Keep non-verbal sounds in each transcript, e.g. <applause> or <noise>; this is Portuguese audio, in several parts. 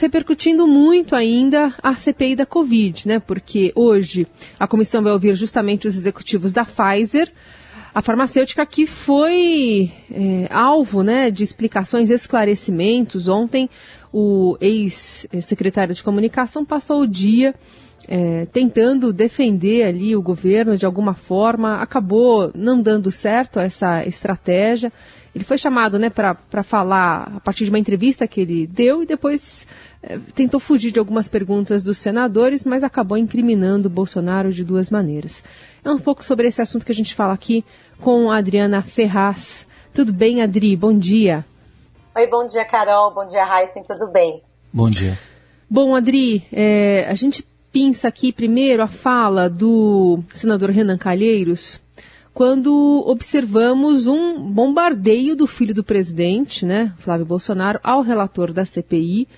repercutindo muito ainda a CPI da Covid, né? Porque hoje a comissão vai ouvir justamente os executivos da Pfizer, a farmacêutica que foi é, alvo né, de explicações, esclarecimentos. Ontem, o ex-secretário de comunicação passou o dia é, tentando defender ali o governo de alguma forma, acabou não dando certo essa estratégia. Ele foi chamado né, para falar a partir de uma entrevista que ele deu e depois é, tentou fugir de algumas perguntas dos senadores, mas acabou incriminando Bolsonaro de duas maneiras. É um pouco sobre esse assunto que a gente fala aqui com a Adriana Ferraz. Tudo bem, Adri? Bom dia. Oi, bom dia, Carol. Bom dia, Heisen. Tudo bem? Bom dia. Bom, Adri, é, a gente pinça aqui primeiro a fala do senador Renan Calheiros quando observamos um bombardeio do filho do presidente, né, Flávio Bolsonaro, ao relator da CPI,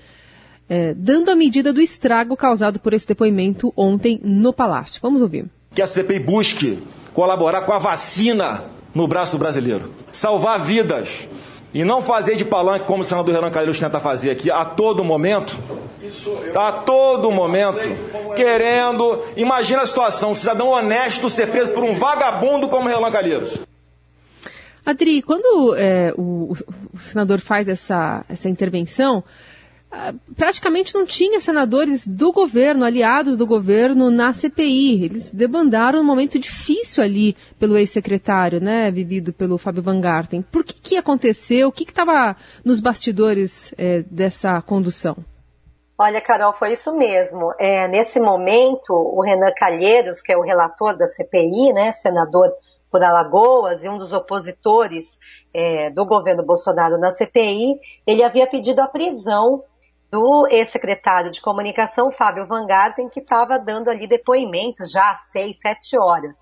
é, dando a medida do estrago causado por esse depoimento ontem no Palácio. Vamos ouvir. Que a CPI busque colaborar com a vacina no braço do brasileiro, salvar vidas, e não fazer de palanque como o senador Renan Calheiros tenta fazer aqui a todo momento. Tá a todo momento querendo. Imagina a situação: um cidadão honesto ser preso por um vagabundo como Renan Calheiros. Adri, quando é, o, o, senador faz essa, essa intervenção, ah, praticamente não tinha senadores do governo, aliados do governo na CPI. Eles debandaram um momento difícil ali pelo ex-secretário, né, vivido pelo Fábio Van Garten. Por que que aconteceu? O que estava nos bastidores é, dessa condução? Olha, Carol, foi isso mesmo. É, nesse momento, o Renan Calheiros, que é o relator da CPI, né, senador por Alagoas e um dos opositores é, do governo Bolsonaro na CPI, ele havia pedido a prisão do ex-secretário de comunicação, Fábio Van Garten, que estava dando ali depoimento já às seis, sete horas.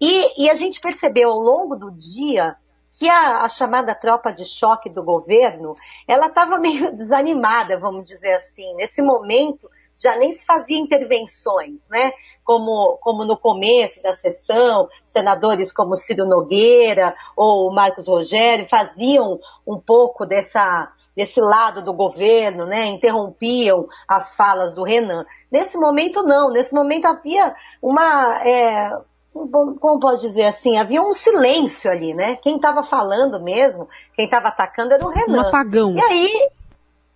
E, e, a gente percebeu ao longo do dia que a, a chamada tropa de choque do governo, ela estava meio <laughs> desanimada, vamos dizer assim. Nesse momento, já nem se fazia intervenções, né? Como, como no começo da sessão, senadores como Ciro Nogueira ou Marcos Rogério faziam um pouco dessa desse lado do governo, né, interrompiam as falas do Renan. Nesse momento não, nesse momento havia uma, é, como pode dizer assim, havia um silêncio ali, né? Quem estava falando mesmo, quem estava atacando era o Renan. Um apagão. E aí,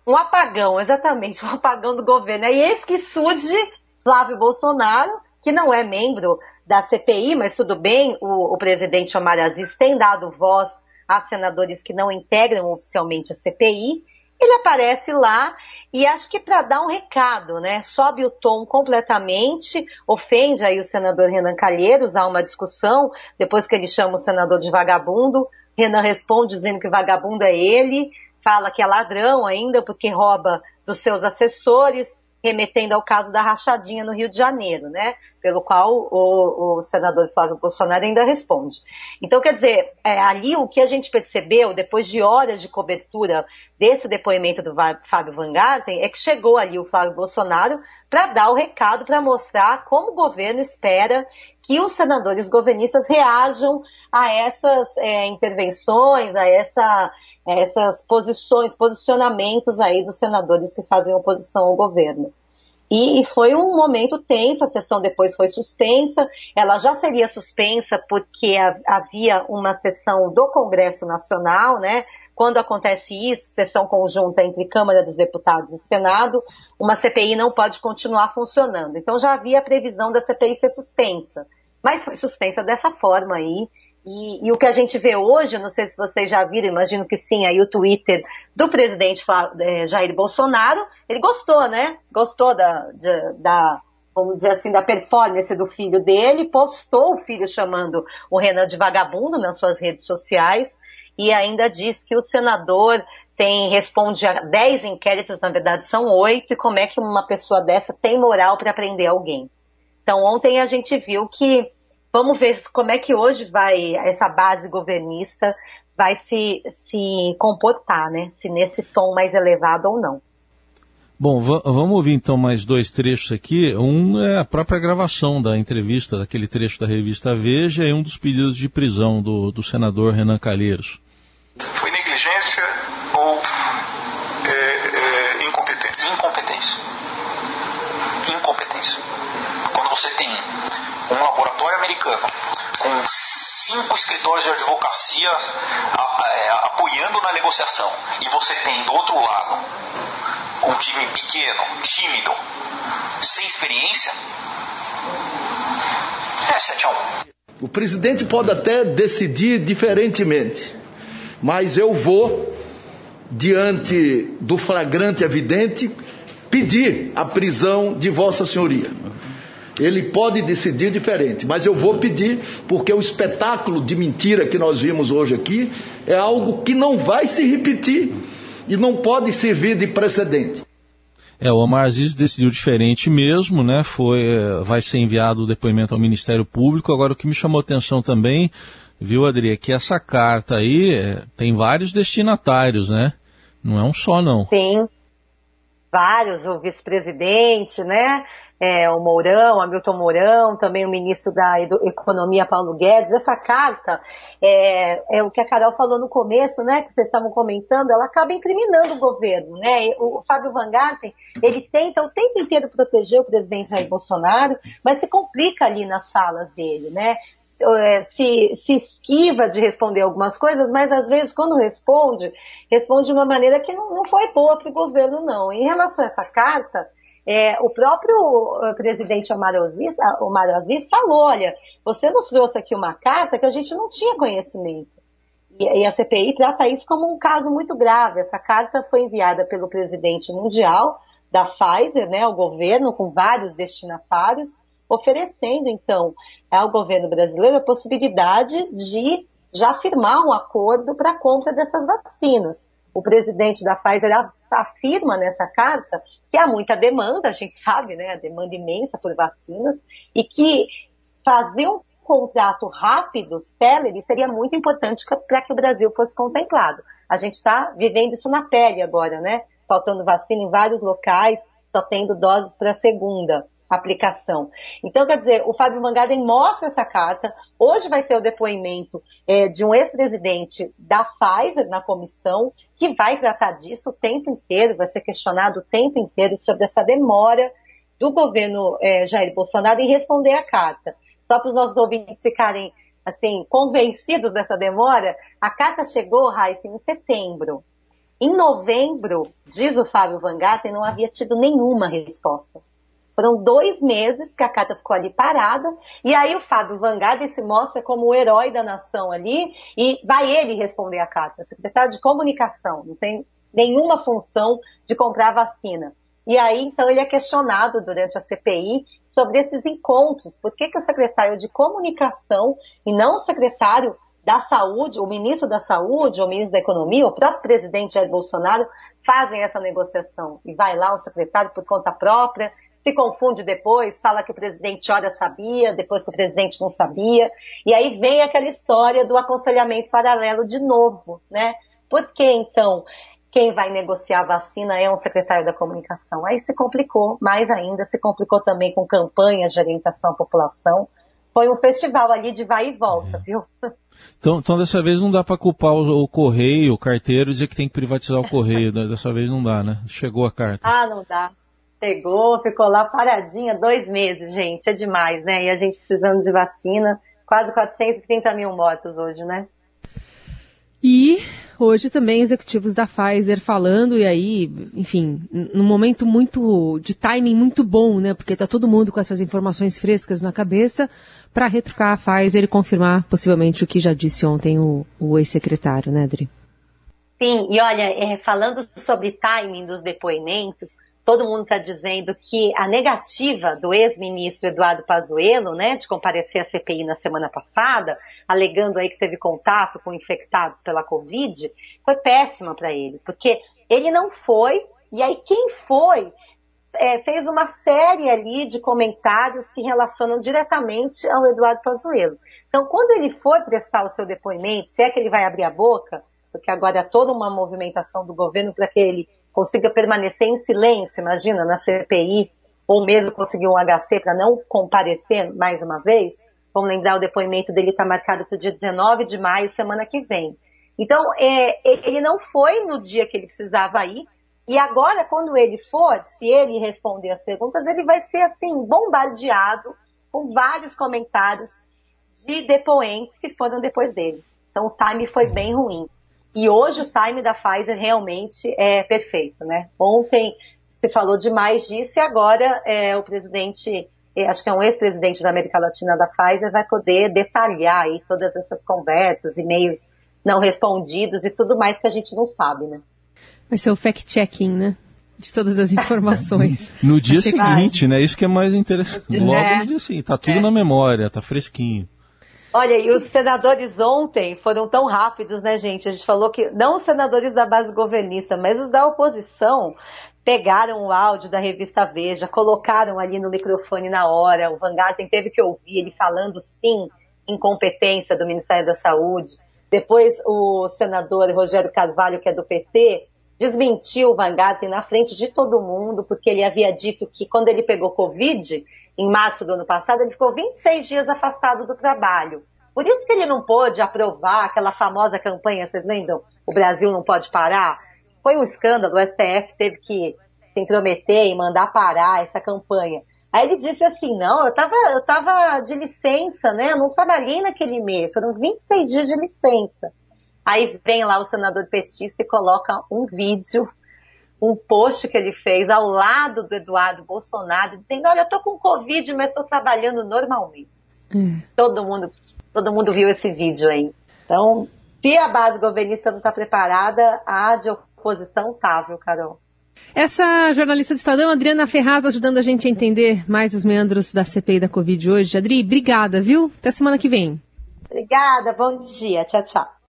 um apagão, exatamente, <laughs> um apagão do governo. Aí eis que surge Flávio Bolsonaro, que não é membro da CPI, mas tudo bem, o, o presidente Omar Aziz tem dado voz a senadores que não integram oficialmente a CPI, ele aparece lá e acho que para dar um recado, né? Sobe o tom completamente, ofende aí o senador Renan Calheiros, há uma discussão, depois que ele chama o senador de vagabundo, Renan responde dizendo que vagabundo é ele, fala que é ladrão ainda porque rouba dos seus assessores, remetendo ao caso da rachadinha no Rio de Janeiro, né? Pelo qual o, o senador Flávio Bolsonaro ainda responde. Então, quer dizer, é, ali o que a gente percebeu, depois de horas de cobertura desse depoimento do Fábio Van Garten, é que chegou ali o Flávio Bolsonaro para dar o recado, para mostrar como o governo espera que os senadores governistas reajam a essas é, intervenções, a essa essas posições, posicionamentos aí dos senadores que fazem oposição ao governo. E, e, foi um momento tenso, a sessão depois foi suspensa. Ela já seria suspensa porque havia uma sessão do Congresso Nacional, né? Quando acontece isso, sessão conjunta entre Câmara dos Deputados e Senado, uma CPI não pode continuar funcionando. Então já havia a previsão da CPI ser suspensa. Mas foi suspensa dessa forma aí, e, e, o que a gente vê hoje, não sei se vocês já viram, imagino que sim, aí o Twitter do presidente é, Jair Bolsonaro, ele gostou, né? Gostou da, da, da, vamos dizer assim, da performance do filho dele, postou o filho chamando o Renan de vagabundo nas suas redes sociais e ainda diz que o senador tem, responde a 10 inquéritos, na verdade são oito, e como é que uma pessoa dessa tem moral para prender alguém? Então ontem a gente viu que Vamos ver como é que hoje vai essa base governista vai se, se comportar, né? Se nesse tom mais elevado ou não. Bom, vamos ouvir então mais dois trechos aqui. Um é a própria gravação da entrevista, daquele trecho da revista Veja, e um dos pedidos de prisão do, do senador Renan Calheiros. Foi negligência ou é, é, incompetência? incompetência. Incompetência. Quando você tem um laboratório americano com cinco escritórios de advocacia é, apoiando na negociação e você tem do outro lado um time pequeno, tímido, sem experiência, é 7 a 1. O presidente pode até decidir diferentemente, mas eu vou, diante do flagrante evidente, pedir a prisão de Vossa Senhoria. Ele pode decidir diferente, mas eu vou pedir, porque o espetáculo de mentira que nós vimos hoje aqui é algo que não vai se repetir e não pode servir de precedente. É, o Omar Aziz decidiu diferente mesmo, né? Foi, é, vai ser enviado o depoimento ao Ministério Público. Agora, o que me chamou a atenção também, viu, Adri, é que essa carta aí é, tem vários destinatários, né? Não é um só, não. Sim, vários, o vice-presidente, né? É, o Mourão, Hamilton Mourão, também o ministro da Economia, Paulo Guedes. Essa carta, é, é, o que a Carol falou no começo, né, que vocês estavam comentando, ela acaba incriminando o governo, né? O, Fábio Van Garten, ele tenta o tempo inteiro proteger o presidente Jair Bolsonaro, mas se complica ali nas falas dele, né? É, se, se, esquiva de responder algumas coisas, mas às vezes quando responde, responde de uma maneira que não, não foi boa para o governo, não. Em relação a essa carta, é, o próprio eh, presidente Omar Aziz, Omar Aziz falou, olha, você nos trouxe aqui uma carta que a gente não tinha conhecimento. E, e a CPI trata isso como um caso muito grave. Essa carta foi enviada pelo presidente mundial da Pfizer, né, ao governo, com vários destinatários, oferecendo, então, ao governo brasileiro a possibilidade de já firmar um acordo para a compra dessas vacinas. O presidente da Pfizer afirma nessa carta que há muita demanda, a gente sabe, né, a demanda imensa por vacinas, e que fazer um contrato rápido, célere, seria muito importante para que o Brasil fosse contemplado. A gente está vivendo isso na pele agora, né? Faltando vacina em vários locais, só tendo doses para a segunda aplicação. Então, quer dizer, o Fábio Mangaden mostra essa carta. Hoje vai ter o depoimento é, de um ex-presidente da Pfizer na comissão, que vai tratar disso o tempo inteiro, vai ser questionado o tempo inteiro sobre essa demora do governo é, Jair Bolsonaro em responder a carta. Só para os nossos ouvintes ficarem assim convencidos dessa demora, a carta chegou, Raíssa, em setembro. Em novembro, diz o Fábio Van Gaten, não havia tido nenhuma resposta. Foram dois meses que a carta ficou ali parada, e aí o Fábio Vangada se mostra como o herói da nação ali, e vai ele responder a carta. Secretário de Comunicação, não tem nenhuma função de comprar vacina. E aí, então, ele é questionado durante a CPI sobre esses encontros. Por que, que o secretário de Comunicação e não o secretário da Saúde, o ministro da Saúde, o ministro da Economia, o próprio presidente Jair Bolsonaro, fazem essa negociação? E vai lá o secretário por conta própria, se confunde depois, fala que o presidente ora sabia, depois que o presidente não sabia, e aí vem aquela história do aconselhamento paralelo de novo, né? Por que então quem vai negociar a vacina é um secretário da comunicação? Aí se complicou, mais ainda, se complicou também com campanhas de orientação à população. Foi um festival ali de vai e volta, é. viu? Então, então, dessa vez não dá para culpar o, o, correio, o carteiro, dizer que tem que privatizar o correio. <laughs> dessa vez não dá, né? Chegou a carta. Ah, não dá. Chegou, ficou lá paradinha dois meses, gente. É demais, né? E a gente precisando de vacina. Quase 430 mil mortos hoje, né? E hoje também executivos da Pfizer falando, e aí, enfim, num momento muito de timing muito bom, né? Porque tá todo mundo com essas informações frescas na cabeça para retrucar a Pfizer e confirmar possivelmente o que já disse ontem o, o ex-secretário, né, Adri? Sim, e olha, é, falando sobre timing dos depoimentos, todo mundo está dizendo que a negativa do ex-ministro Eduardo Pazuello, né, de comparecer à CPI na semana passada, alegando aí que teve contato com infectados pela Covid, foi péssima para ele, porque ele não foi, e aí quem foi é, fez uma série ali de comentários que relacionam diretamente ao Eduardo Pazuello. Então, quando ele for prestar o seu depoimento, se é que ele vai abrir a boca, porque agora há toda uma movimentação do governo para que ele consiga permanecer em silêncio, imagina, na CPI, ou mesmo conseguir um HC para não comparecer mais uma vez, vamos lembrar o depoimento dele está marcado para o dia 19 de maio, semana que vem. Então, é, ele não foi no dia que ele precisava ir, E agora, quando ele for, se ele responder as perguntas, ele vai ser assim, bombardeado com vários comentários de depoentes que foram depois dele. Então o time foi bem ruim. E hoje o time da Pfizer realmente é perfeito, né? Ontem se falou demais disso e agora é, o presidente, é, acho que é um ex-presidente da América Latina da Pfizer, vai poder detalhar aí todas essas conversas, e-mails não respondidos e tudo mais que a gente não sabe, né? Vai ser o fact-checking, né? De todas as informações. <laughs> no dia seguinte, né? Isso que é mais interessante. Logo é. no dia seguinte, tá tudo é. na memória, tá fresquinho. Olha, e os senadores ontem foram tão rápidos, né, gente? A gente falou que não os senadores da base governista, mas os da oposição pegaram o áudio da revista Veja, colocaram ali no microfone na hora. O Van Garten teve que ouvir ele falando sim incompetência do Ministério da Saúde. Depois o senador Rogério Carvalho, que é do PT, desmentiu o Van Garten na frente de todo mundo, porque ele havia dito que quando ele pegou Covid, em março do ano passado, ele ficou 26 dias afastado do trabalho. Por isso que ele não pôde aprovar aquela famosa campanha, vocês lembram? O Brasil não pode parar. Foi um escândalo, o STF teve que se intrometer e mandar parar essa campanha. Aí ele disse assim, não, eu estava eu tava de licença, né? Eu não trabalhei naquele mês, foram 26 dias de licença. Aí vem lá o senador petista e coloca um vídeo, um post que ele fez ao lado do Eduardo Bolsonaro, dizendo, olha, eu tô com Covid, mas estou trabalhando normalmente. Hum. Todo mundo, todo mundo viu esse vídeo aí. Então, se a base governista não está preparada, a de oposição tá, viu, Carol? Essa jornalista do Estadão, Adriana Ferraz, ajudando a gente a entender mais os meandros da CPI da Covid hoje. Adri, obrigada, viu? Até semana que vem. Obrigada, bom dia. Tchau, tchau.